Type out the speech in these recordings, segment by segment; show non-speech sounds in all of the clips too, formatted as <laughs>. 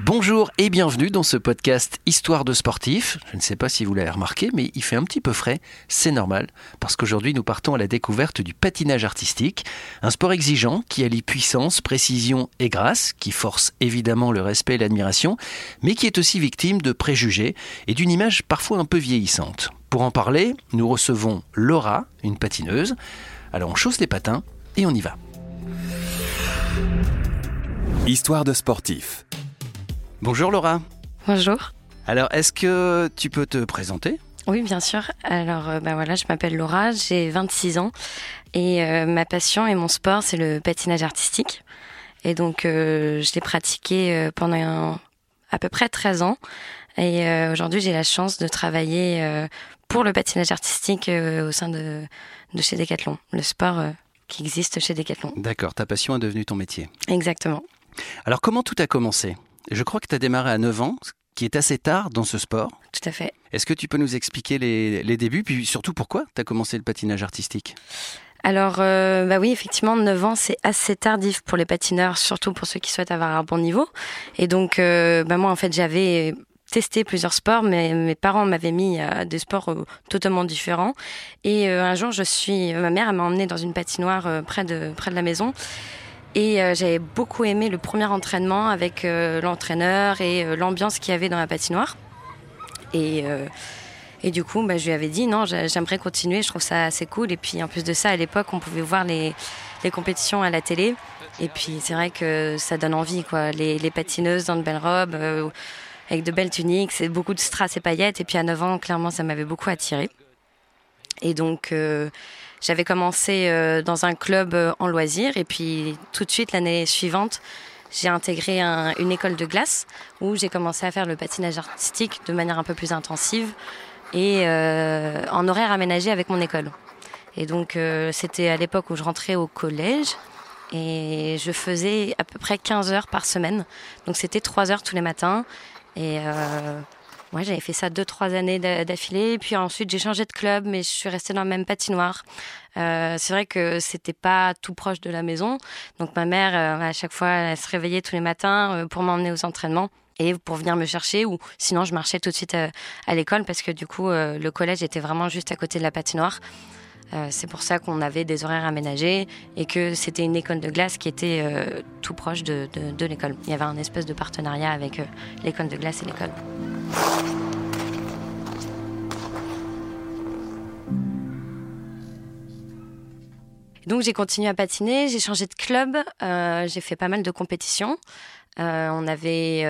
Bonjour et bienvenue dans ce podcast Histoire de sportif. Je ne sais pas si vous l'avez remarqué, mais il fait un petit peu frais. C'est normal, parce qu'aujourd'hui nous partons à la découverte du patinage artistique, un sport exigeant qui allie puissance, précision et grâce, qui force évidemment le respect et l'admiration, mais qui est aussi victime de préjugés et d'une image parfois un peu vieillissante. Pour en parler, nous recevons Laura, une patineuse. Alors on chausse les patins et on y va. Histoire de sportif. Bonjour Laura. Bonjour. Alors, est-ce que tu peux te présenter? Oui, bien sûr. Alors, euh, bah voilà, je m'appelle Laura, j'ai 26 ans et euh, ma passion et mon sport, c'est le patinage artistique. Et donc, euh, je l'ai pratiqué pendant à peu près 13 ans. Et aujourd'hui, j'ai la chance de travailler pour le patinage artistique au sein de, de chez Decathlon, le sport qui existe chez Decathlon. D'accord, ta passion est devenue ton métier. Exactement. Alors, comment tout a commencé? Je crois que tu as démarré à 9 ans, ce qui est assez tard dans ce sport. Tout à fait. Est-ce que tu peux nous expliquer les, débuts, puis surtout pourquoi tu as commencé le patinage artistique? Alors, euh, bah oui, effectivement, 9 ans, c'est assez tardif pour les patineurs, surtout pour ceux qui souhaitent avoir un bon niveau. Et donc, euh, bah moi, en fait, j'avais testé plusieurs sports, mais mes parents m'avaient mis à des sports euh, totalement différents. Et un jour, je suis, ma mère m'a emmenée dans une patinoire près de près de la maison. Et euh, j'avais beaucoup aimé le premier entraînement avec euh, l'entraîneur et euh, l'ambiance qu'il y avait dans la patinoire. Et, et du coup, bah, je lui avais dit non, j'aimerais continuer, je trouve ça assez cool. Et puis en plus de ça, à l'époque, on pouvait voir les, les compétitions à la télé. Et puis c'est vrai que ça donne envie, quoi. Les, les patineuses dans de belles robes, avec de belles tuniques, c'est beaucoup de strass et paillettes. Et puis à 9 ans, clairement, ça m'avait beaucoup attiré. Et donc, j'avais commencé euh, dans un club euh, en loisirs et puis tout de suite l'année suivante, j'ai intégré une école de glace où j'ai commencé à faire le patinage artistique de manière un peu plus intensive et euh, en horaire aménagé avec mon école. Et donc c'était à l'époque où je rentrais au collège et je faisais à peu près 15 heures par semaine. Donc c'était 3 heures tous les matins et moi, j'avais fait ça deux, trois années d'affilée. Puis ensuite, j'ai changé de club, mais je suis restée dans le même patinoire. Euh, c'est vrai que c'était pas tout proche de la maison. Donc, ma mère, euh, à chaque fois, elle se réveillait tous les matins euh, pour m'emmener aux entraînements et pour venir me chercher ou sinon je marchais tout de suite à l'école parce que du coup le collège était vraiment juste à côté de la patinoire. Euh, c'est pour ça qu'on avait des horaires aménagés et que c'était une école de glace qui était euh, tout proche de, l'école. Il y avait un espèce de partenariat avec euh, l'école de glace et l'école. Donc j'ai continué à patiner, j'ai changé de club, j'ai fait pas mal de compétitions. on avait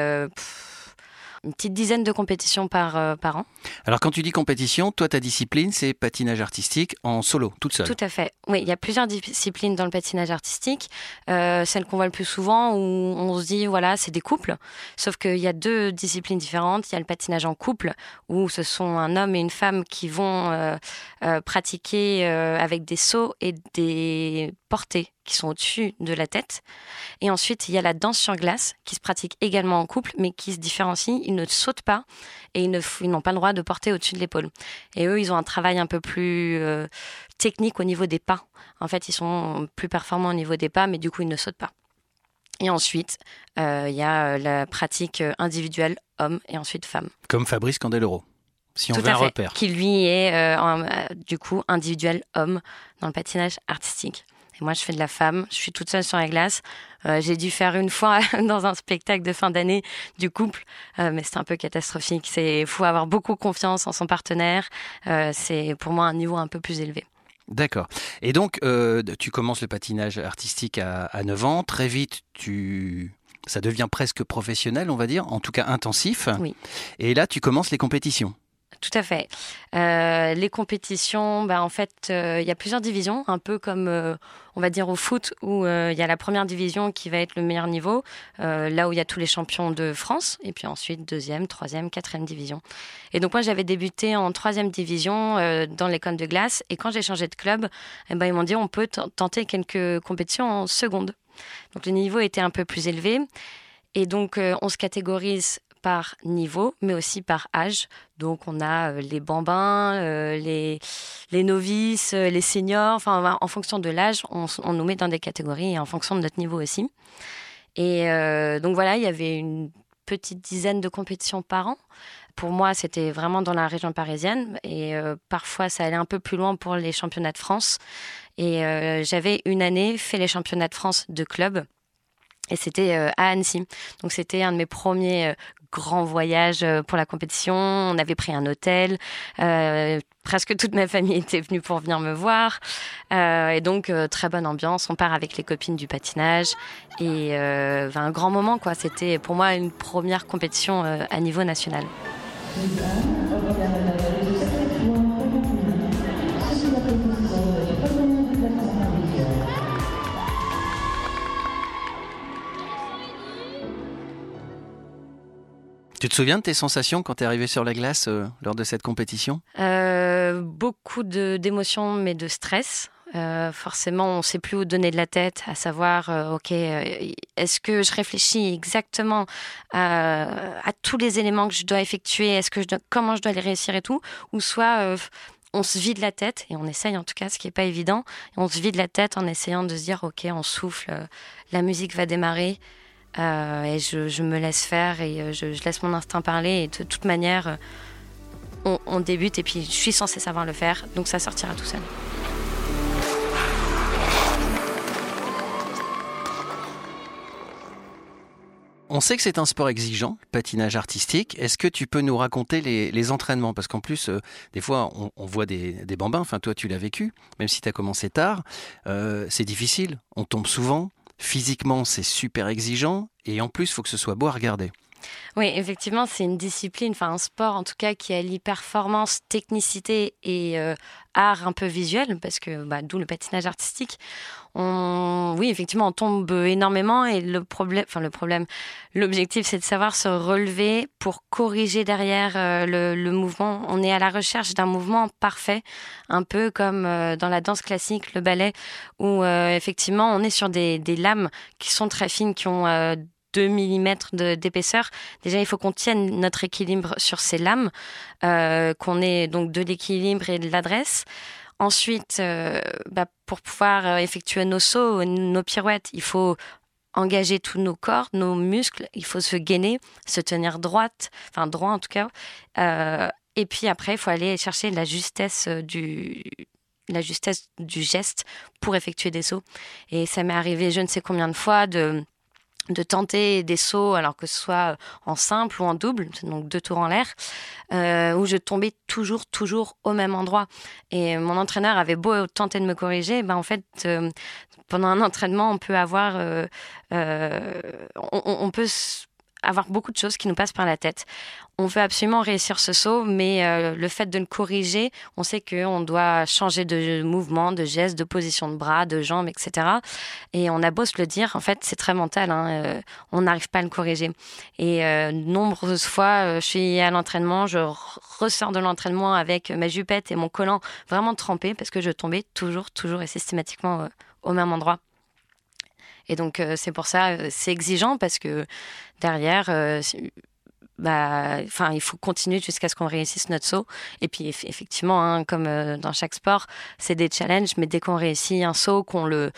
une petite dizaine de compétitions par, euh, par an. Alors quand tu dis compétition, toi ta discipline c'est patinage artistique en solo, toute seule Tout à fait. Oui, il y a plusieurs disciplines dans le patinage artistique. Euh, celle qu'on voit le plus souvent où on se dit voilà c'est des couples, sauf qu'il y a deux disciplines différentes. Il y a le patinage en couple où ce sont un homme et une femme qui vont euh, pratiquer avec des sauts et des portées qui sont au-dessus de la tête. Et ensuite, il y a la danse sur glace qui se pratique également en couple, mais qui se différencie. Ne sautent pas et ils, n'ont pas le droit de porter au-dessus de l'épaule. Et eux, ils ont un travail un peu plus euh, technique au niveau des pas. En fait, ils sont plus performants au niveau des pas, mais du coup, ils ne sautent pas. Et ensuite, euh, il y a euh, la pratique individuelle homme et ensuite femme. Comme Fabrice Candeloro si on veut un repère. Qui lui est du coup individuel homme dans le patinage artistique moi, je fais de la femme. Je suis toute seule sur la glace. Euh, j'ai dû faire une fois <laughs> dans un spectacle de fin d'année du couple, euh, mais c'est un peu catastrophique. C'est faut avoir beaucoup confiance en son partenaire. Euh, c'est pour moi un niveau un peu plus élevé. D'accord. Et donc, tu commences le patinage artistique à, à 9 ans. Très vite, tu ça devient presque professionnel, on va dire, en tout cas intensif. Oui. Et là, tu commences les compétitions. Tout à fait. Euh, les compétitions, bah, en fait, euh, il y a plusieurs divisions, un peu comme, euh, on va dire, au foot, où il y a la première division qui va être le meilleur niveau, là où il y a tous les champions de France, et puis ensuite deuxième, troisième, quatrième division. Et donc moi, j'avais débuté en troisième division dans l'école de glace, et quand j'ai changé de club, eh ben, ils m'ont dit on peut tenter quelques compétitions en seconde. Donc le niveau était un peu plus élevé. Et donc, on se catégorise par niveau, mais aussi par âge. Donc on a euh, les bambins, euh, les, les novices, euh, les seniors. Enfin, en fonction de l'âge, on, nous met dans des catégories et en fonction de notre niveau aussi. Et donc voilà, il y avait une petite dizaine de compétitions par an. Pour moi, c'était vraiment dans la région parisienne et parfois ça allait un peu plus loin pour les championnats de France. Et j'avais une année fait les championnats de France de club. Et c'était à Annecy. Donc c'était un de mes premiers grands voyages pour la compétition. On avait pris un hôtel. Euh, presque toute ma famille <laughs> était venue pour venir me voir. Euh, et donc, euh, très bonne ambiance. On part avec les copines du patinage. Et euh, un grand moment, quoi. C'était pour moi une première compétition à niveau national. Tu te souviens de tes sensations quand tu es arrivé sur la glace euh, lors de cette compétition? Euh, Beaucoup d'émotions, mais de stress. Euh, forcément, on ne sait plus où donner de la tête, à savoir, ok, est-ce que je réfléchis exactement à, tous les éléments que je dois effectuer, est-ce que comment je dois les réussir et tout, ou soit on se vide la tête et on essaye en tout cas, ce qui n'est pas évident, on se vide la tête en essayant de se dire, ok, on souffle, la musique va démarrer. Euh, et je, me laisse faire et euh, je, laisse mon instinct parler. Et de toute manière, euh, on, débute et puis je suis censée savoir le faire, donc ça sortira tout seul. On sait que c'est un sport exigeant, le patinage artistique. Est-ce que tu peux nous raconter les, entraînements? Parce qu'en plus, des fois, on, voit des, bambins. Enfin, toi, tu l'as vécu, même si tu as commencé tard. c'est difficile. On tombe souvent. Physiquement, c'est super exigeant et en plus, il faut que ce soit beau à regarder. Oui, effectivement, c'est une discipline, enfin un sport en tout cas qui allie performance, technicité et euh, art un peu visuel, parce que bah, d'où le patinage artistique. Oui, effectivement, on tombe énormément et le problème, enfin le problème, l'objectif, c'est de savoir se relever pour corriger derrière euh, le, mouvement. On est à la recherche d'un mouvement parfait, un peu comme euh, dans la danse classique, le ballet, où effectivement, on est sur des, lames qui sont très fines, qui ont 2 mm d'épaisseur. Déjà, il faut qu'on tienne notre équilibre sur ces lames, euh, qu'on ait donc de l'équilibre et de l'adresse. Ensuite, euh, bah, pour pouvoir euh, effectuer nos sauts, nos pirouettes, il faut engager tous nos corps, nos muscles. Il faut se gainer, se tenir droite, enfin droit en tout cas. et puis après, il faut aller chercher la justesse du la justesse du geste pour effectuer des sauts. Et ça m'est arrivé je ne sais combien de fois de de tenter des sauts, alors que ce soit en simple ou en double, donc deux tours en l'air, euh, où je tombais toujours, toujours au même endroit. Et mon entraîneur avait beau tenter de me corriger, ben en fait, euh, pendant un entraînement, on peut avoir, euh, on, on, peut avoir beaucoup de choses qui nous passent par la tête. On veut absolument réussir ce saut, mais euh, le fait de le corriger, on sait qu'on doit changer de mouvement, de geste, de position de bras, de jambes, etc. Et on a beau se le dire, en fait, c'est très mental. Hein, euh, on n'arrive pas à le corriger. Et euh, nombreuses fois, je suis à l'entraînement, je ressors de l'entraînement avec ma jupette et mon collant vraiment trempé parce que je tombais toujours, toujours et systématiquement au même endroit. Et donc, c'est pour ça, c'est exigeant parce que derrière, euh, bah, il faut continuer jusqu'à ce qu'on réussisse notre saut. Et puis, effectivement, hein, comme euh, dans chaque sport, c'est des challenges, mais dès qu'on réussit un saut, qu'on le,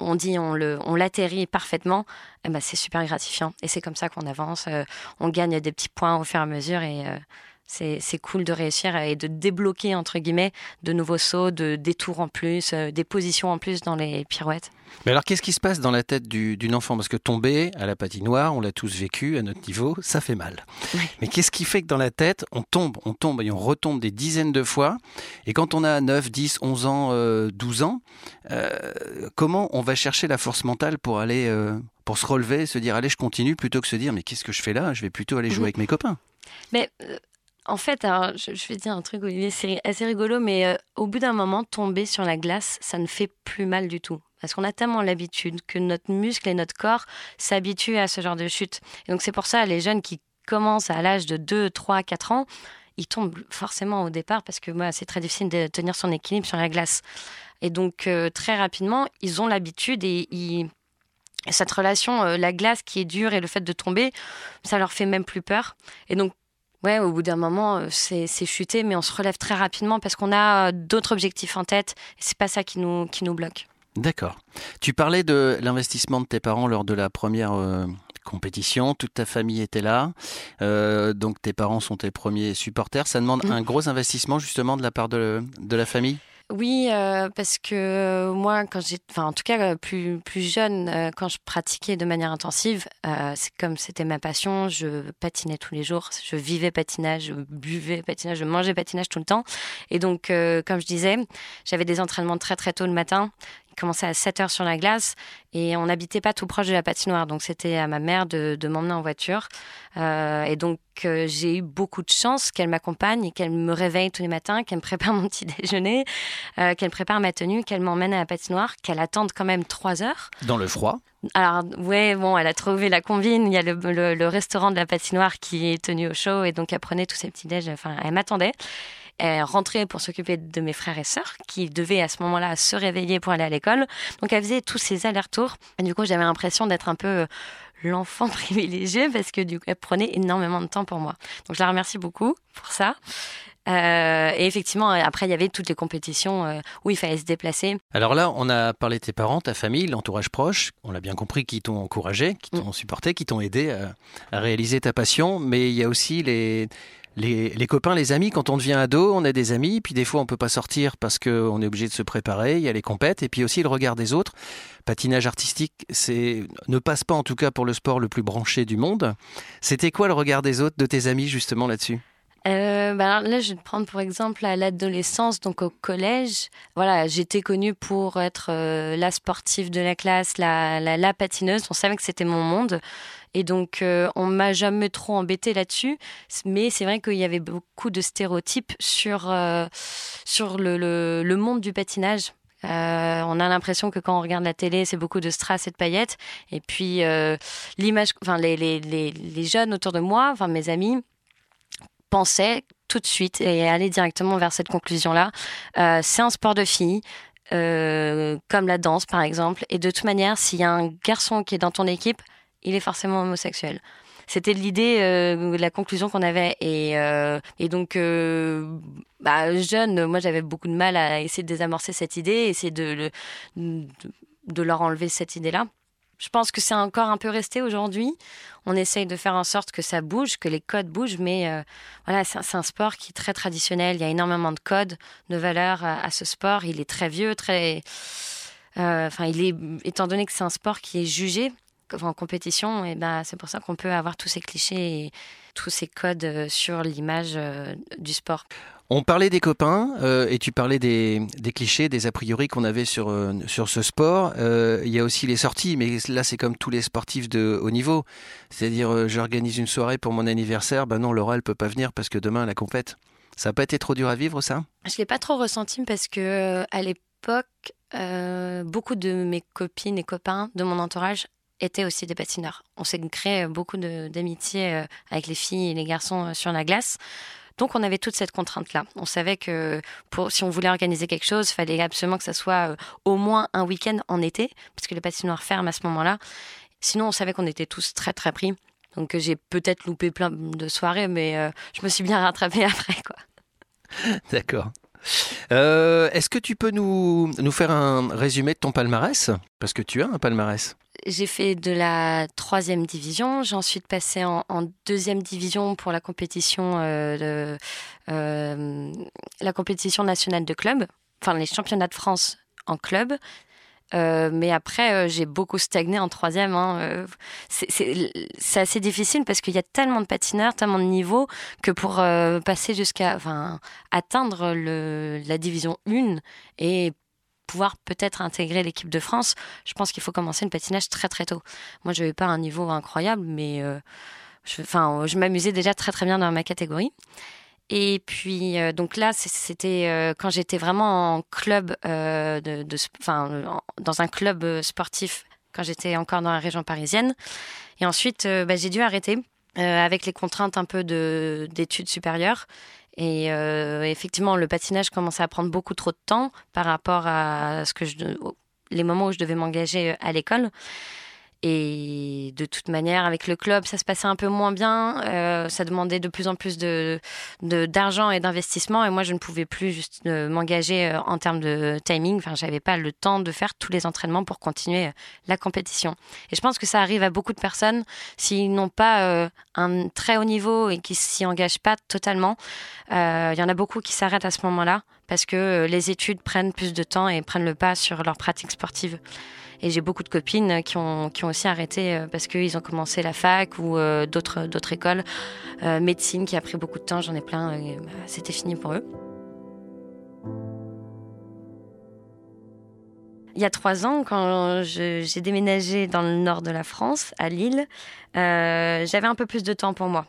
on, dit on le, on l'atterrit parfaitement, eh ben, c'est super gratifiant. Et c'est comme ça qu'on avance. Euh, on gagne des petits points au fur et à mesure et c'est cool de réussir et de débloquer, entre guillemets, de nouveaux sauts, de, des tours en plus, euh, des positions en plus dans les pirouettes. Mais alors, qu'est-ce qui se passe dans la tête d'une enfant? Parce que tomber à la patinoire, on l'a tous vécu à notre niveau, ça fait mal. Mais qu'est-ce qui fait que dans la tête, on tombe, on tombe et on retombe des dizaines de fois? Et quand on a 9, 10, 11 ans, 12 euh, ans, euh, comment on va chercher la force mentale pour aller, pour se relever, se dire allez, je continue, plutôt que se dire mais qu'est-ce que je fais là? Je vais plutôt aller jouer mhm. avec mes copains. Mais en fait, je, vais dire un truc, c'est assez rigolo, mais euh, au bout d'un moment, tomber sur la glace, ça ne fait plus mal du tout. Parce qu'on a tellement l'habitude que notre muscle et notre corps s'habituent à ce genre de chute. Et donc c'est pour ça, les jeunes qui commencent à l'âge de 2, 3, 4 ans, ils tombent forcément au départ parce que moi, c'est très difficile de tenir son équilibre sur la glace. Et donc euh, très rapidement, ils ont l'habitude et cette relation, euh, la glace qui est dure et le fait de tomber, ça leur fait même plus peur. Et donc ouais, au bout d'un moment, euh, c'est chuté, mais on se relève très rapidement parce qu'on a euh, d'autres objectifs en tête. C'est pas ça qui nous, qui nous bloque. D'accord. Tu parlais de l'investissement de tes parents lors de la première euh, compétition, toute ta famille était là, donc tes parents sont tes premiers supporters. Ça demande Mm. un gros investissement justement de la part de, de la famille? Oui, euh, parce que euh, moi, quand j'ai, enfin, en tout cas, euh, plus plus jeune, quand je pratiquais de manière intensive, c'est comme c'était ma passion. Je patinais tous les jours, je vivais patinage, je buvais patinage, je mangeais patinage tout le temps. Et donc, comme je disais, j'avais des entraînements très très tôt le matin. Ils commençaient à 7 heures sur la glace et on n'habitait pas tout proche de la patinoire, donc c'était à ma mère de, de m'emmener en voiture. Euh, et donc, euh, j'ai eu beaucoup de chance qu'elle m'accompagne et qu'elle me réveille tous les matins, qu'elle me prépare <laughs> mon petit déjeuner euh, qu'elle prépare ma tenue, qu'elle m'emmène à la patinoire, qu'elle attende quand même trois heures. dans le froid? Alors, ouais, bon, elle a trouvé la combine. Il y a le, le- le restaurant de la patinoire qui est tenu au chaud et donc elle prenait tous ses petits déj. Enfin, elle m'attendait. Elle rentrait pour s'occuper de mes frères et sœurs qui devaient à ce moment-là se réveiller pour aller à l'école. Donc, elle faisait tous ces allers-retours. Et du coup, j'avais l'impression d'être un peu euh, l'enfant <laughs> privilégié parce que du coup, elle prenait énormément de temps pour moi. Donc, je la remercie beaucoup pour ça. Euh, et effectivement, après, il y avait toutes les compétitions euh, où il fallait se déplacer. Alors là, on a parlé de tes parents, ta famille, l'entourage proche. On l'a bien compris, qui t'ont encouragé, qui t'ont supporté, qui t'ont aidé à, à réaliser ta passion. Mais il y a aussi les, les, copains, les amis. Quand on devient ado, on a des amis. Puis des fois, on peut pas sortir parce qu'on est obligé de se préparer. Il y a les compètes. Et puis aussi le regard des autres. Patinage artistique, c'est ne passe pas en tout cas pour le sport le plus branché du monde. C'était quoi le regard des autres, de tes amis justement là-dessus? Bah là, je vais te prendre pour exemple à l'adolescence, donc au collège. Voilà, j'étais connue pour être euh, la sportive de la classe, la, la, la patineuse. On savait que c'était mon monde. Et donc, euh, on m'a jamais trop embêtée là-dessus. Mais c'est vrai qu'il y avait beaucoup de stéréotypes sur, euh, sur le, le, le monde du patinage. Euh, on a l'impression que quand on regarde la télé, c'est beaucoup de strass et de paillettes. Et puis, euh, l'image, enfin, les, les, les, les jeunes autour de moi, enfin, mes amis, pensaient tout de suite et allaient directement vers cette conclusion-là. C'est un sport de filles. comme la danse par exemple, et de toute manière, s'il y a un garçon qui est dans ton équipe, il est forcément homosexuel. C'était l'idée, euh, la conclusion qu'on avait. Et, euh, donc, euh, bah, jeune, moi j'avais beaucoup de mal à essayer de désamorcer cette idée, essayer de, le- de, de leur enlever cette idée-là. Je pense que c'est encore un peu resté aujourd'hui. On essaye de faire en sorte que ça bouge, que les codes bougent, mais voilà, c'est un, sport qui est très traditionnel. Il y a énormément de codes, de valeurs à, ce sport. Il est très vieux, très. Enfin, il est, étant donné que c'est un sport qui est jugé en compétition, et ben c'est pour ça qu'on peut avoir tous ces clichés et tous ces codes euh, sur l'image euh, du sport. On parlait des copains euh, et tu parlais des, des clichés, des a priori qu'on avait sur, euh, sur ce sport. Euh, Il y a aussi les sorties, mais là c'est comme tous les sportifs de haut niveau. C'est-à-dire euh, j'organise une soirée pour mon anniversaire, ben non Laura elle peut pas venir parce que demain elle a compète. Ça n'a pas été trop dur à vivre ça? Je l'ai pas trop ressenti parce que à l'époque, euh, beaucoup de mes copines et copains de mon entourage étaient aussi des patineurs. On s'est créé beaucoup d'amitié euh, avec les filles et les garçons euh, sur la glace. Donc on avait toute cette contrainte-là. On savait que pour, si on voulait organiser quelque chose, il fallait absolument que ça soit euh, au moins un week-end en été, parce que les patinoires ferment à ce moment-là. Sinon, on savait qu'on était tous très très pris. Donc j'ai peut-être loupé plein de soirées, mais je me suis bien rattrapée <laughs> après. Quoi. D'accord. Euh, Est-ce que tu peux nous, nous faire un résumé de ton palmarès? Parce que tu as un palmarès. J'ai fait de la troisième division. J'ai ensuite passé en, deuxième division pour la compétition, euh, euh, la compétition nationale de club, enfin les championnats de France en club. Euh, mais après, euh, j'ai beaucoup stagné en troisième. hein. Euh, c'est- assez difficile parce qu'il y a tellement de patineurs, tellement de niveaux que pour passer jusqu'à, enfin, atteindre la division 1 et pouvoir peut-être intégrer l'équipe de France, je pense qu'il faut commencer le patinage très très tôt. Moi, je n'avais pas un niveau incroyable, mais je, je m'amusais déjà très très bien dans ma catégorie. Et puis, euh, donc là, c'était euh, quand j'étais vraiment en club, euh, dans un club euh, sportif, quand j'étais encore dans la région parisienne. Et ensuite, bah, j'ai dû arrêter avec les contraintes un peu de- d'études supérieures. Et effectivement, le patinage commençait à prendre beaucoup trop de temps par rapport à ce que les moments où je devais m'engager à l'école. Et de toute manière, avec le club, ça se passait un peu moins bien. Euh, ça demandait de plus en plus d'argent et d'investissement. Et moi, je ne pouvais plus juste euh, m'engager euh, en termes de timing. Enfin, j'avais pas le temps de faire tous les entraînements pour continuer la compétition. Et je pense que ça arrive à beaucoup de personnes s'ils n'ont pas un très haut niveau et qui s'y engagent pas totalement. Il y en a beaucoup qui s'arrêtent à ce moment-là parce que les études prennent plus de temps et prennent le pas sur leur pratique sportive. Et j'ai beaucoup de copines qui ont, qui ont aussi arrêté euh, parce qu'ils ont commencé la fac ou euh, d'autres, d'autres écoles. Euh, médecine qui a pris beaucoup de temps, j'en ai plein, bah, c'était fini pour eux. Il y a trois ans, quand j'ai déménagé dans le nord de la France, à Lille, j'avais un peu plus de temps pour moi.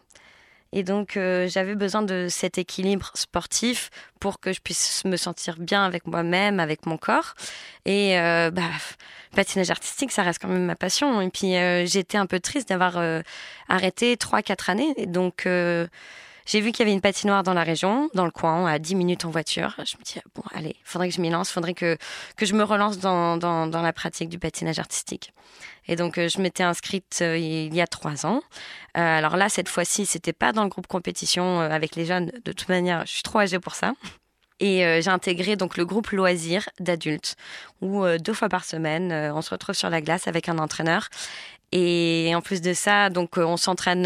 Et donc, j'avais besoin de cet équilibre sportif pour que je puisse me sentir bien avec moi-même, avec mon corps. Et bah, patinage artistique, ça reste quand même ma passion. Et puis euh, j'étais un peu triste d'avoir euh, arrêté 3-4 années. Et donc euh, j'ai vu qu'il y avait une patinoire dans la région, dans le coin, à 10 minutes en voiture. Je me dis, bon, allez, faudrait que je m'y lance, faudrait que, que je me relance dans, dans, la pratique du patinage artistique. Et donc, je m'étais inscrite il y a trois ans. alors là, cette fois-ci, c'était pas dans le groupe compétition avec les jeunes. De toute manière, je suis trop âgée pour ça. Et euh, j'ai intégré donc le groupe loisirs d'adultes où euh, deux fois par semaine, euh, on se retrouve sur la glace avec un entraîneur. Et en plus de ça, donc on s'entraîne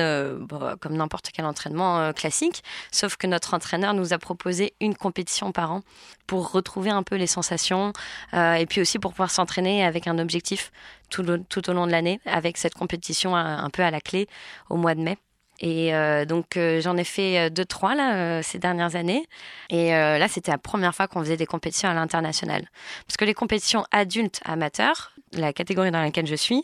comme n'importe quel entraînement classique, sauf que notre entraîneur nous a proposé une compétition par an pour retrouver un peu les sensations et puis aussi pour pouvoir s'entraîner avec un objectif tout, au long de l'année, avec cette compétition un peu à la clé au mois de mai. Et euh, donc euh, j'en ai fait euh, deux trois là ces dernières années. Et là c'était la première fois qu'on faisait des compétitions à l'international. Parce que les compétitions adultes amateurs, la catégorie dans laquelle je suis,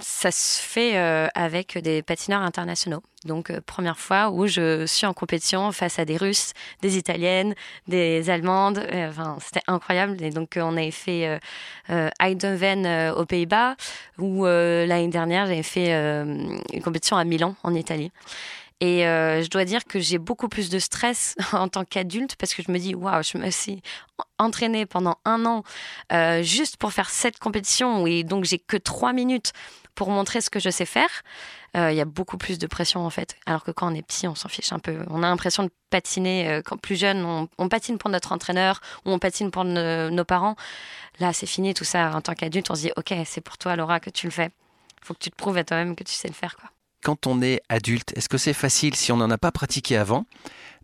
ça se fait euh, avec des patineurs internationaux. Donc, euh, première fois où je suis en compétition face à des Russes, des Italiennes, des Allemandes. Euh, enfin, c'était incroyable. Et donc, on avait fait Eindhoven aux Pays-Bas, où l'année dernière, j'avais fait une compétition à Milan, en Italie. Et je dois dire que j'ai beaucoup plus de stress <laughs> en tant qu'adulte parce que je me dis, waouh, je me suis entraînée pendant un an juste pour faire cette compétition et donc j'ai que trois minutes pour montrer ce que je sais faire, euh, il y a beaucoup plus de pression en fait. Alors que quand on est petit, on s'en fiche un peu. On a l'impression de patiner. Euh, quand plus jeune, on, patine pour notre entraîneur ou on patine pour nos parents. Là, c'est fini tout ça. En tant qu'adulte, on se dit ok, c'est pour toi, Laura, que tu le fais. Faut que tu te prouves à toi-même que tu sais le faire, quoi. Quand on est adulte, est-ce que c'est facile si on n'en a pas pratiqué avant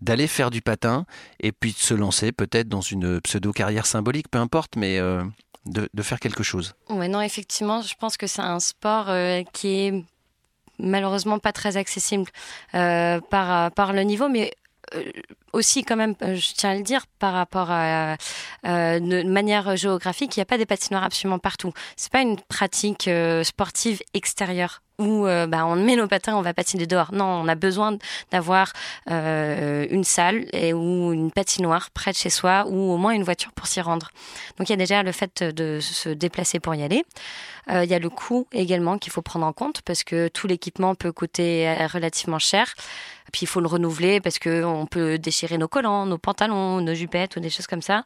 d'aller faire du patin et puis de se lancer peut-être dans une pseudo carrière symbolique, peu importe, mais euh, de, faire quelque chose. Ouais, non, effectivement, je pense que c'est un sport euh, qui est malheureusement pas très accessible euh, par, par le niveau, mais euh, aussi quand même, je tiens à le dire, par rapport à de manière géographique, il n'y a pas des patinoires absolument partout. C'est pas une pratique sportive extérieure où euh, bah, on met nos patins, on va patiner dehors. Non, on a besoin d'avoir euh, une salle ou une patinoire près de chez soi ou au moins une voiture pour s'y rendre. Donc il y a déjà le fait de se déplacer pour y aller. Euh, il y a le coût également qu'il faut prendre en compte parce que tout l'équipement peut coûter relativement cher. Puis il faut le renouveler parce que on peut déchirer nos collants, nos pantalons, nos jupettes ou des choses comme ça.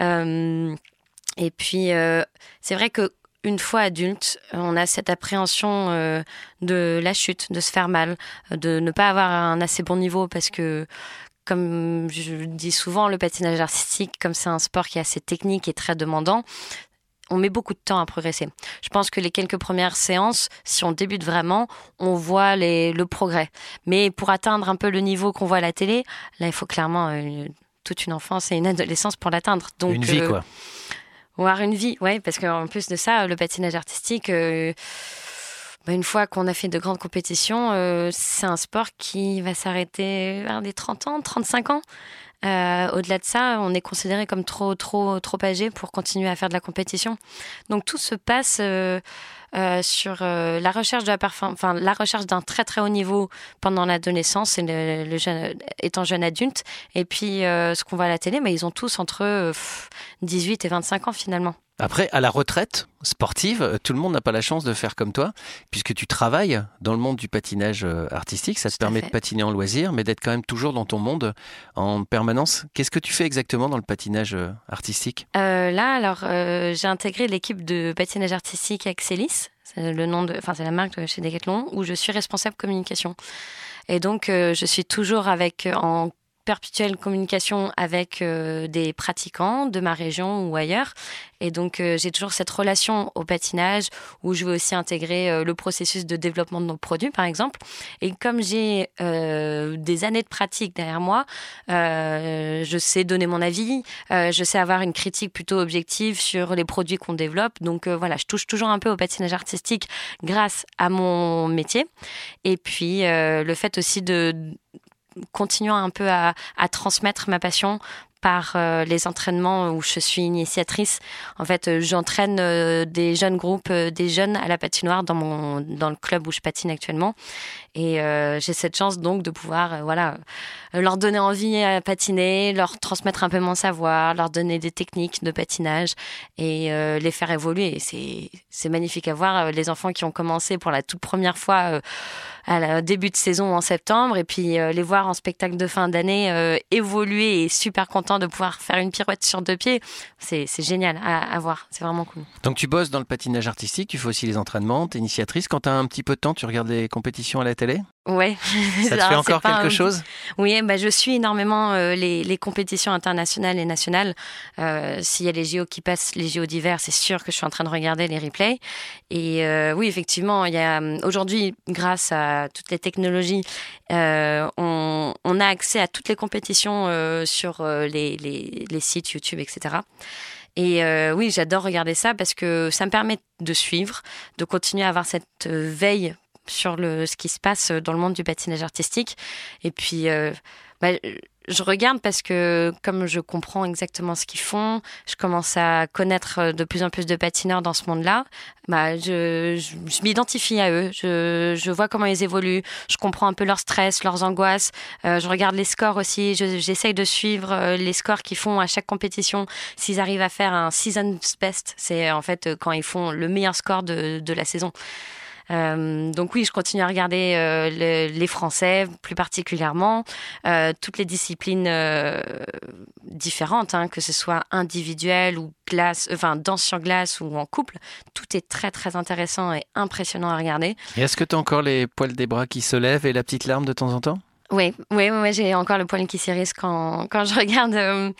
et puis c'est vrai que une fois adulte, on a cette appréhension euh, de la chute, de se faire mal, de ne pas avoir un assez bon niveau parce que comme je dis souvent, le patinage artistique, comme c'est un sport qui est assez technique et très demandant, on met beaucoup de temps à progresser. Je pense que les quelques premières séances, si on débute vraiment, on voit le progrès. Mais pour atteindre un peu le niveau qu'on voit à la télé, là, il faut clairement euh, toute une enfance et une adolescence pour l'atteindre. Donc, une vie, euh, quoi avoir une vie, ouais, parce qu'en plus de ça, le patinage artistique, euh, bah, une fois qu'on a fait de grandes compétitions, euh, c'est un sport qui va s'arrêter vers les 30 ans, 35 ans. Euh, au-delà de ça, on est considéré comme trop, trop, trop âgé pour continuer à faire de la compétition. Donc tout se passe euh, euh, sur la recherche de la enfin la recherche d'un très très haut niveau pendant l'adolescence et le, jeune, étant jeune adulte. Et puis ce qu'on voit à la télé, mais ils ont tous entre 18 et 25 ans finalement. Après, à la retraite sportive, tout le monde n'a pas la chance de faire comme toi, puisque tu travailles dans le monde du patinage artistique. Ça te permet de patiner en loisir, mais d'être quand même toujours dans ton monde en permanence permanence. Qu'est-ce que tu fais exactement dans le patinage artistique? Là, alors, j'ai intégré l'équipe de patinage artistique Axelis. C'est le nom de, enfin, c'est la marque de chez Decathlon où je suis responsable communication. Et donc, je suis toujours avec en perpétuelle communication avec euh, des pratiquants de ma région ou ailleurs. Et donc, euh, j'ai toujours cette relation au patinage où je veux aussi intégrer euh, le processus de développement de nos produits, par exemple. Et comme j'ai des années de pratique derrière moi, je sais donner mon avis, je sais avoir une critique plutôt objective sur les produits qu'on développe. Donc, voilà, je touche toujours un peu au patinage artistique grâce à mon métier. Et puis, le fait aussi de continuant un peu à, transmettre ma passion par euh, les entraînements où je suis initiatrice. En fait, euh, j'entraîne euh, des jeunes groupes, des jeunes à la patinoire dans mon dans le club où je patine actuellement. Et j'ai cette chance donc de pouvoir voilà leur donner envie à patiner, leur transmettre un peu mon savoir, leur donner des techniques de patinage et les faire évoluer. C'est c'est magnifique à voir les enfants qui ont commencé pour la toute première fois à la début de saison en septembre et puis les voir en spectacle de fin d'année évoluer et super content de pouvoir faire une pirouette sur deux pieds. C'est génial à, voir, c'est vraiment cool. Donc tu bosses dans le patinage artistique, tu fais aussi les entraînements, tu es initiatrice. Quand tu as un petit peu de temps, tu regardes les compétitions à la télé? Ouais. Ça te <laughs> fait encore quelque chose? Oui, bah, je suis énormément euh, les, compétitions internationales et nationales. Euh, s'il y a les JO qui passent, les JO d'hiver, c'est sûr que je suis en train de regarder les replays. Et euh, oui, effectivement, il y a aujourd'hui, grâce à toutes les technologies, on, a accès à toutes les compétitions sur les, les, sites YouTube, etc. Et oui, j'adore regarder ça parce que ça me permet de suivre, de continuer à avoir cette veille sur le, ce qui se passe dans le monde du patinage artistique. Et puis, euh, bah, je regarde parce que comme je comprends exactement ce qu'ils font, je commence à connaître de plus en plus de patineurs dans ce monde-là. Bah, je, m'identifie à eux, je, je, vois comment ils évoluent, je comprends un peu leur stress, leurs angoisses. Euh, je regarde les scores aussi, j'essaye de suivre euh, les scores qu'ils font à chaque compétition. S'ils arrivent à faire un season's best, c'est en fait quand ils font le meilleur score de, de la saison. Euh, donc oui, je continue à regarder euh, les Français plus particulièrement, euh, toutes les disciplines différentes, hein, que ce soit individuel ou glace, enfin danse sur glace ou en couple. Tout est très très intéressant et impressionnant à regarder. Est-ce que tu as encore les poils des bras qui se lèvent et la petite larme de temps en temps? Oui, oui, oui j'ai encore le poil qui s'irrisse quand, quand je regarde. Euh,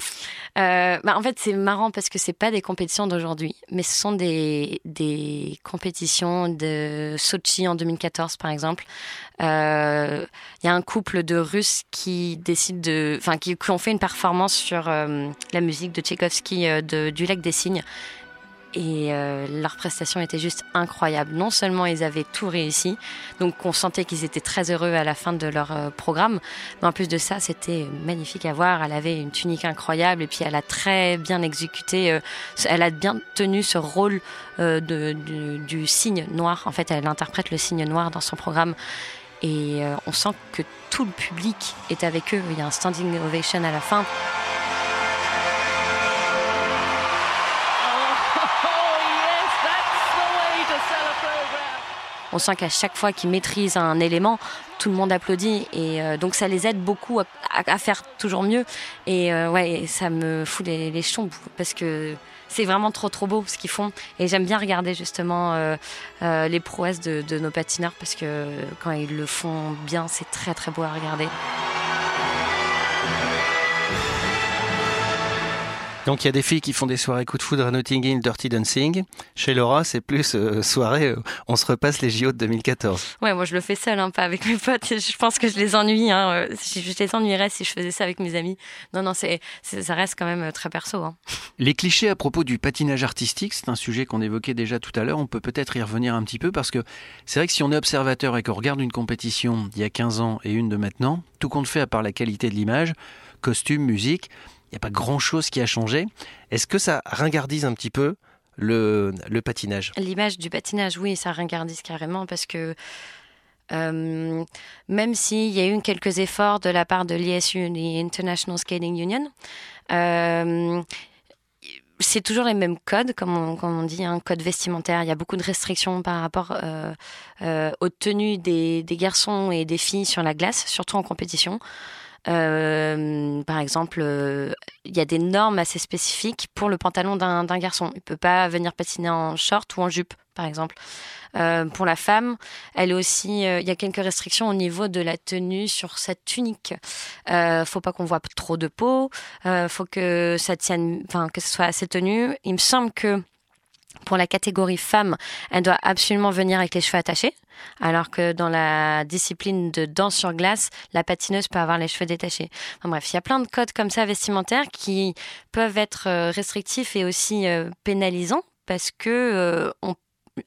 euh, bah en fait, c'est marrant parce que c'est pas des compétitions d'aujourd'hui, mais ce sont des, des compétitions de Sochi en 2014, par exemple. Il euh, y a un couple de Russes qui décident de, enfin, qui, qui, ont fait une performance sur la musique de Tchaïkovski de, du Lac des Cygnes et euh, leur prestation était juste incroyable. Non seulement ils avaient tout réussi, donc on sentait qu'ils étaient très heureux à la fin de leur euh, programme, mais en plus de ça, c'était magnifique à voir. Elle avait une tunique incroyable et puis elle a très bien exécuté, euh, elle a bien tenu ce rôle de, du, du, signe noir. En fait, elle interprète le signe noir dans son programme. Et on sent que tout le public est avec eux. Il y a un standing ovation à la fin. On sent qu'à chaque fois qu'ils maîtrisent un élément, tout le monde applaudit et euh, donc ça les aide beaucoup à, faire toujours mieux. Et euh, ouais, ça me fout les, les parce que c'est vraiment trop trop beau ce qu'ils font et j'aime bien regarder justement euh, les prouesses de, de nos patineurs parce que quand ils le font bien, c'est très très beau à regarder. Donc il y a des filles qui font des soirées coup de foudre à Notting Hill, Dirty Dancing. Chez Laura, c'est plus euh, soirée, euh, on se repasse les JO de 2014. Ouais, moi je le fais seul, hein, pas avec mes potes. Je pense que je les ennuie. Hein. Euh, je les ennuierais si je faisais ça avec mes amis. Non, non, c'est, ça reste quand même très perso. Hein. Les clichés à propos du patinage artistique, c'est un sujet qu'on évoquait déjà tout à l'heure. On peut peut-être y revenir un petit peu parce que c'est vrai que si on est observateur et qu'on regarde une compétition d'il y a 15 ans et une de maintenant, tout compte fait à part la qualité de l'image, costume, musique, il n'y a pas grand-chose qui a changé. Est-ce que ça ringardise un petit peu le, patinage? L'image du patinage, oui, ça ringardise carrément parce que euh, même s'il y a eu quelques efforts de la part de l'ISU, l'International Skating Union, euh, c'est toujours les mêmes codes, comme on, dit, un hein, code vestimentaire. Il y a beaucoup de restrictions par rapport euh, aux tenues des, garçons et des filles sur la glace, surtout en compétition. Par exemple, il y a des normes assez spécifiques pour le pantalon d'un garçon. Il peut pas venir patiner en short ou en jupe, par exemple. Euh, pour la femme, elle aussi, euh, il y a quelques restrictions au niveau de la tenue sur cette tunique. Euh, faut pas qu'on voit trop de peau. Euh, faut que ça tienne, enfin que ce soit assez tenu. Il me semble que pour la catégorie femme, elle doit absolument venir avec les cheveux attachés, alors que dans la discipline de danse sur glace, la patineuse peut avoir les cheveux détachés. Bref, il y a plein de codes comme ça vestimentaires qui peuvent être restrictifs et aussi pénalisants parce que on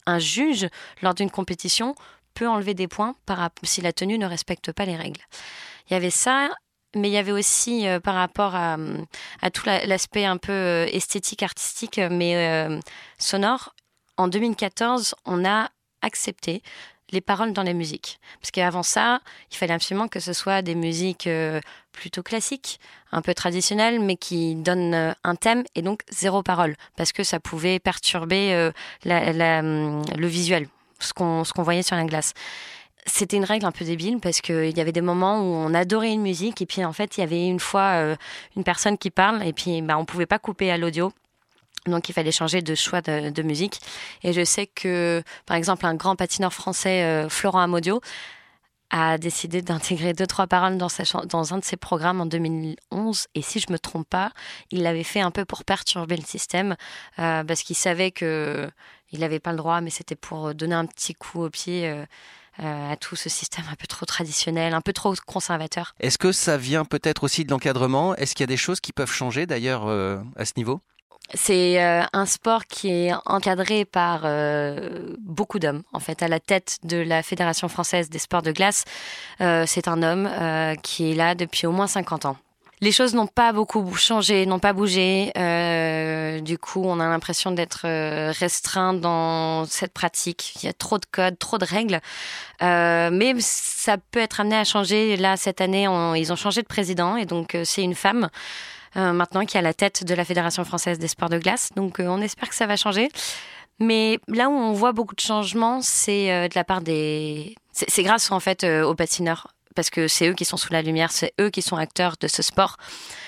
un juge, lors d'une compétition, peut enlever des points si la tenue ne respecte pas les règles. Il y avait ça, mais il y avait aussi euh, par rapport à, tout l'aspect un peu euh, esthétique, artistique, mais euh, sonore. En 2014, on a accepté les paroles dans les musiques. Parce qu'avant ça, il fallait absolument que ce soit des musiques plutôt classiques, un peu traditionnelles, mais qui donnent un thème et donc zéro parole, parce que ça pouvait perturber hum, le visuel, ce qu'on voyait sur la glace c'était une règle un peu débile parce qu'il y avait des moments où on adorait une musique et puis en fait il y avait une fois une personne qui parle et puis bah, on pouvait pas couper à l'audio donc il fallait changer de choix de, musique. Et je sais que, par exemple, un grand patineur français, euh, Florent Amodio, a décidé d'intégrer deux trois paroles dans, sa dans un de ses programmes en 2011 et si je me trompe pas il l'avait fait un peu pour perturber le système euh, parce qu'il savait que il n'avait pas le droit mais c'était pour donner un petit coup au pied euh, à tout ce système un peu trop traditionnel, un peu trop conservateur. Est-ce que ça vient peut-être aussi de l'encadrement? Est-ce qu'il y a des choses qui peuvent changer d'ailleurs à ce niveau? C'est euh, un sport qui est encadré par euh, beaucoup d'hommes. En fait, à la tête de la Fédération française des sports de glace, euh, c'est un homme qui est là depuis au moins 50 ans. Les choses n'ont pas beaucoup changé, n'ont pas bougé. du coup, on a l'impression d'être restreint dans cette pratique. Il y a trop de codes, trop de règles. mais ça peut être amené à changer. Là, cette année, ils ont changé de président et donc c'est une femme. Euh, maintenant qui est à la tête de la Fédération française des sports de glace. Donc euh, on espère que ça va changer. Mais là où on voit beaucoup de changements, c'est euh, de la part des. C'est grâce en fait aux patineurs parce que c'est eux qui sont sous la lumière, c'est eux qui sont acteurs de ce sport,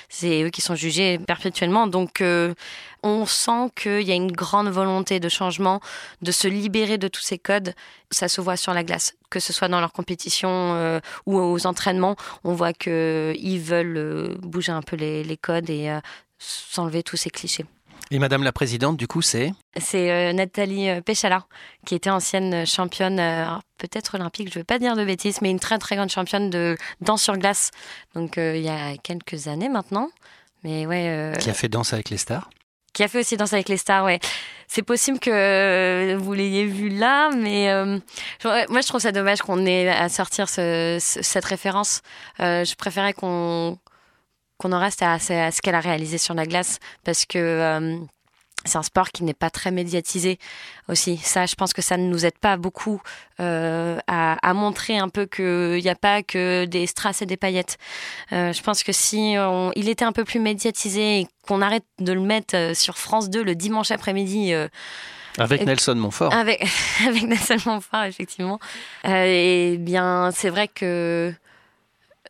c'est eux qui sont jugés perpétuellement. Donc euh, on sent qu'il y a une grande volonté de changement, de se libérer de tous ces codes. Ça se voit sur la glace, que ce soit dans leurs compétitions euh, ou aux entraînements. On voit qu'ils veulent euh, bouger un peu les codes et s'enlever tous ces clichés. Et Madame la Présidente, du coup, c'est C'est euh, Nathalie euh, Péchala, qui était ancienne championne, euh, peut-être olympique, je ne veux pas dire de bêtises, mais une très très grande championne de danse sur glace. Donc il y a quelques années maintenant. Mais ouais, Qui a fait Danse avec les stars Qui a fait aussi Danse avec les stars, ouais. C'est possible que vous l'ayez vu là, mais moi je trouve ça dommage qu'on ait à sortir cette référence. je préférais qu'on qu'on en reste à, ce qu'elle a réalisé sur la glace parce que euh, c'est un sport qui n'est pas très médiatisé aussi. Ça, je pense que ça ne nous aide pas beaucoup euh, à, montrer un peu qu'il n'y a pas que des strass et des paillettes. Euh, je pense que si il était un peu plus médiatisé et qu'on arrête de le mettre sur France 2 le dimanche après-midi. avec Nelson Montfort. Avec, <laughs> avec Nelson Montfort, effectivement. et bien, c'est vrai que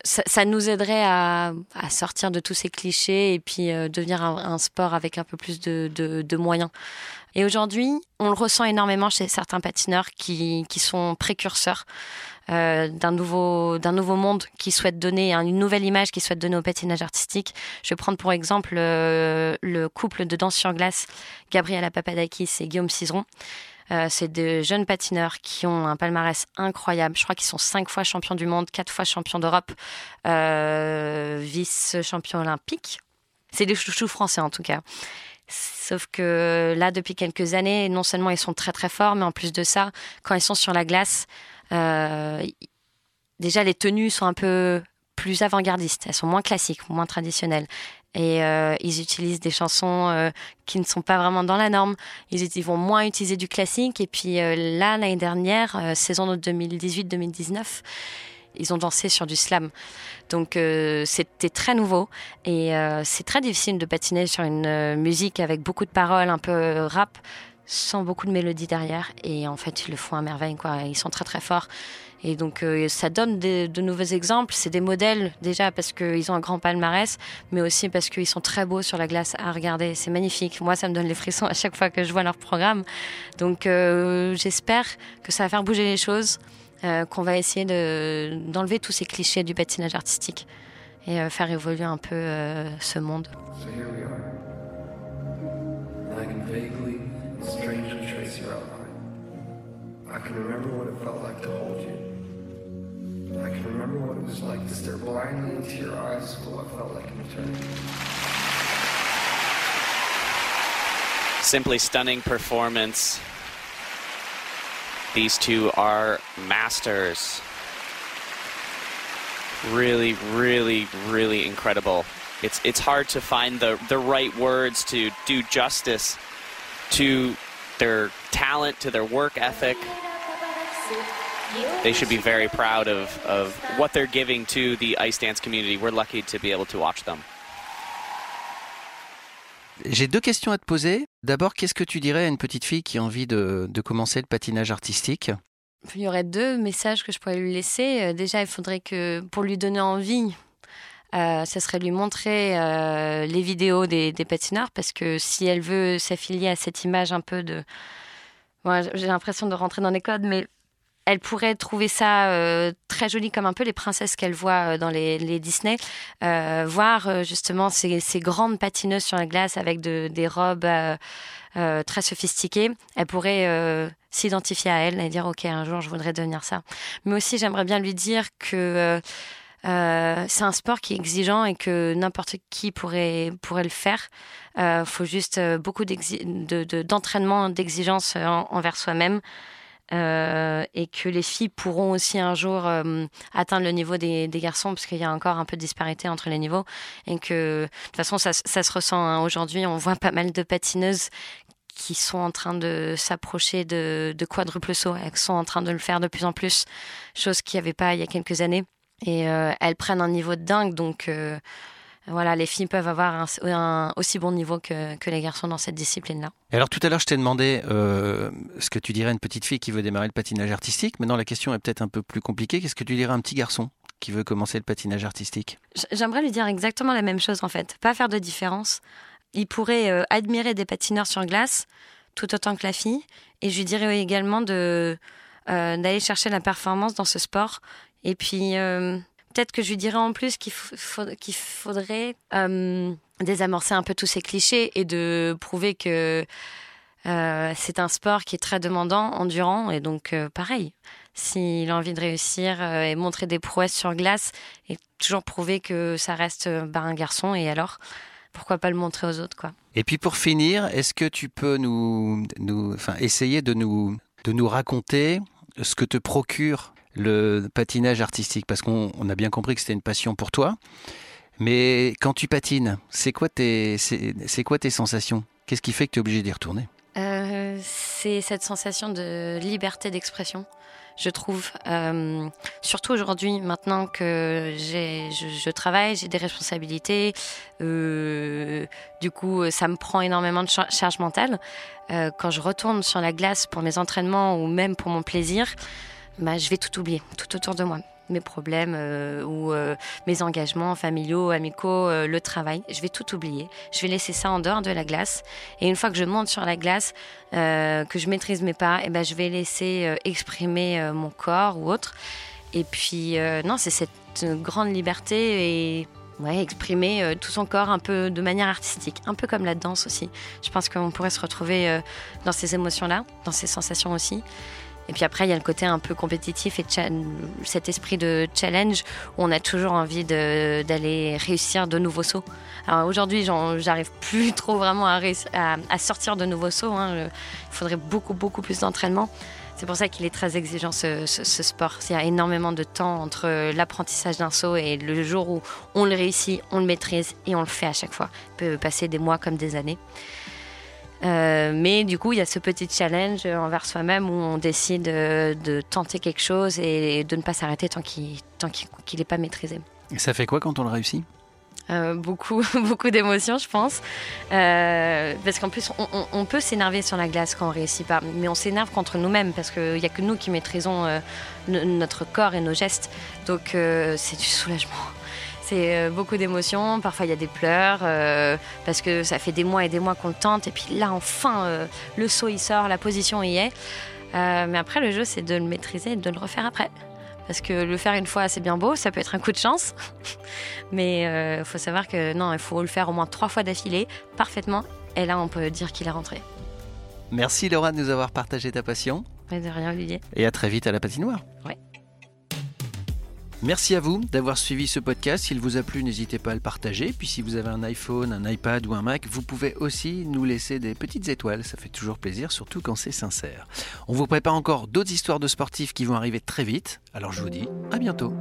ça, nous aiderait à, sortir de tous ces clichés et puis euh, devenir un, sport avec un peu plus de, moyens. Et aujourd'hui, on le ressent énormément chez certains patineurs qui, sont précurseurs euh, d'un nouveau nouveau monde qui souhaite donner une nouvelle image qui souhaite donner au patinage artistique. Je vais prendre pour exemple euh, le couple de danse sur glace Gabriela Papadakis et Guillaume Cizeron euh, c'est de jeunes patineurs qui ont un palmarès incroyable. Je crois qu'ils sont cinq fois champions du monde, quatre fois champions d'Europe, euh, vice-champions olympiques. C'est des chouchous français en tout cas. Sauf que là, depuis quelques années, non seulement ils sont très très forts, mais en plus de ça, quand ils sont sur la glace, euh, déjà les tenues sont un peu plus avant-gardistes, elles sont moins classiques, moins traditionnelles. Et euh, ils utilisent des chansons euh, qui ne sont pas vraiment dans la norme. Ils, vont moins utiliser du classique. Et puis euh, là, l'année dernière, saison de 2018-2019, ils ont dansé sur du slam. Donc c'était très nouveau. Et c'est très difficile de patiner sur une musique avec beaucoup de paroles, un peu rap sans beaucoup de mélodie derrière. Et en fait, ils le font à merveille, quoi. Ils sont très très forts. Et donc, euh, ça donne de nouveaux exemples. C'est des modèles, déjà, parce qu'ils ont un grand palmarès, mais aussi parce qu'ils sont très beaux sur la glace à regarder. C'est magnifique. Moi, ça me donne les frissons <laughs> à chaque fois que je vois leur programme. Donc, euh, j'espère que ça va faire bouger les choses, euh, qu'on va essayer d'enlever tous ces clichés du patinage artistique et faire évoluer un peu ce monde. I can remember what it felt like to hold. I can remember what it was like to stare blindly into your eyes for what felt like an eternity. Simply stunning performance. These two are masters. Really, really, really incredible. It's it's hard to find the the right words to do justice to their talent, to their work ethic. They should be very proud of, of what they're giving to the ice dance community. We're lucky to be able to watch them. J'ai deux questions à te poser. D'abord, qu'est-ce que tu dirais à une petite fille qui a envie de, de commencer le patinage artistique? Il y aurait deux messages que je pourrais lui laisser. Euh, déjà, il faudrait que, pour lui donner envie, euh, ça serait lui montrer euh, les vidéos des, des, patineurs parce que si elle veut s'affilier à cette image un peu de. Moi, j'ai l'impression de rentrer dans les codes, mais elle pourrait trouver ça euh, très joli comme un peu les princesses qu'elle voit euh, dans les, Disney. Euh, voir euh, justement ces, ces, grandes patineuses sur la glace avec de, des robes très sophistiquées. Elle pourrait s'identifier à elle et dire ok un jour je voudrais devenir ça. Mais aussi j'aimerais bien lui dire que euh, c'est un sport qui est exigeant et que n'importe qui pourrait pourrait le faire. Il euh, faut juste beaucoup d'entraînement, de, d'exigence envers soi-même. Euh, et que les filles pourront aussi un jour euh, atteindre le niveau des, garçons, parce qu'il y a encore un peu de disparité entre les niveaux, et que de toute façon ça, se ressent hein. aujourd'hui. On voit pas mal de patineuses qui sont en train de s'approcher de, quadruple saut, elles sont en train de le faire de plus en plus, chose qu'il n'y avait pas il y a quelques années. Et euh, elles prennent un niveau de dingue, donc voilà, les filles peuvent avoir un, un aussi bon niveau que, que, les garçons dans cette discipline-là. Alors tout à l'heure, je t'ai demandé euh, ce que tu dirais à une petite fille qui veut démarrer le patinage artistique. Maintenant, la question est peut-être un peu plus compliquée. Qu'est-ce que tu dirais à un petit garçon qui veut commencer le patinage artistique? J'aimerais lui dire exactement la même chose en fait, pas faire de différence. Il pourrait euh, admirer des patineurs sur glace tout autant que la fille, et je lui dirais également de euh, d'aller chercher la performance dans ce sport. Et puis peut-être que je lui dirais en plus qu'il faudrait euh, désamorcer un peu tous ces clichés et de prouver que euh, c'est un sport qui est très demandant, endurant, et donc euh, pareil. S'il a envie de réussir et montrer des prouesses sur glace, et toujours prouver que ça reste bah, un garçon, et alors pourquoi pas le montrer aux autres, quoi. Et puis pour finir, est-ce que tu peux nous, nous, essayer de nous raconter ce que te procure le patinage artistique Parce qu'on a bien compris que c'était une passion pour toi. Mais quand tu patines, c'est quoi tes, c'est quoi tes sensations? Qu'est-ce qui fait que tu es obligé d'y retourner? Euh, C'est cette sensation de liberté d'expression, je trouve. Euh, surtout aujourd'hui, maintenant que je, travaille, j'ai des responsabilités. Euh, du coup, ça me prend énormément de charge mentale. Quand je retourne sur la glace pour mes entraînements ou même pour mon plaisir, bah, je vais tout oublier, tout autour de moi. Mes problèmes euh, ou euh, mes engagements familiaux, amicaux, euh, le travail. Je vais tout oublier. Je vais laisser ça en dehors de la glace. Et une fois que je monte sur la glace, que je maîtrise mes pas, et eh ben, je vais laisser exprimer mon corps ou autre. Et puis, non, c'est cette grande liberté et exprimer tout son corps un peu de manière artistique, un peu comme la danse aussi. Je pense qu'on pourrait se retrouver dans ces émotions-là, dans ces sensations aussi. Et puis après, il y a le côté un peu compétitif et cet esprit de challenge où on a toujours envie d'aller réussir de nouveaux sauts. Alors aujourd'hui, j'arrive plus <laughs> trop vraiment à, à, sortir de nouveaux sauts. Hein. Il faudrait beaucoup, beaucoup plus d'entraînement. C'est pour ça qu'il est très exigeant ce, ce, sport. Il y a énormément de temps entre l'apprentissage d'un saut et le jour où on le réussit, on le maîtrise et on le fait à chaque fois. Il peut passer des mois comme des années. Euh, mais du coup, il y a ce petit challenge envers soi-même où on décide de, de, tenter quelque chose et de ne pas s'arrêter tant qu'il tant qu'il n'est pas maîtrisé. Et ça fait quoi quand on le réussit? Euh, beaucoup, <laughs> beaucoup d'émotions, je pense. Euh, parce qu'en plus, on, on- on peut s'énerver sur la glace quand on réussit pas, mais on s'énerve contre nous-mêmes parce qu'il n'y a que nous qui maîtrisons euh, no- notre corps et nos gestes. Donc, euh, c'est du soulagement. C'est euh, beaucoup d'émotions. Parfois, il y a des pleurs euh, parce que ça fait des mois et des mois qu'on le tente. Et puis là, enfin, euh, le saut il sort, la position y est. Euh, mais après, le jeu, c'est de le maîtriser et de le refaire après. Parce que le faire une fois, c'est bien beau, ça peut être un coup de chance. <laughs> Mais il faut savoir que non, il faut le faire au moins trois fois d'affilée, parfaitement. Et là, on peut dire qu'il est rentré. Merci Laura de nous avoir partagé ta passion Mais de rien, Olivier. et à très vite à la patinoire. Ouais. Merci à vous d'avoir suivi ce podcast. S'il vous a plu, n'hésitez pas à le partager. Puis si vous avez un iPhone, un iPad ou un Mac, vous pouvez aussi nous laisser des petites étoiles. Ça fait toujours plaisir, surtout quand c'est sincère. On vous prépare encore d'autres histoires de sportifs qui vont arriver très vite. Alors je vous dis à bientôt.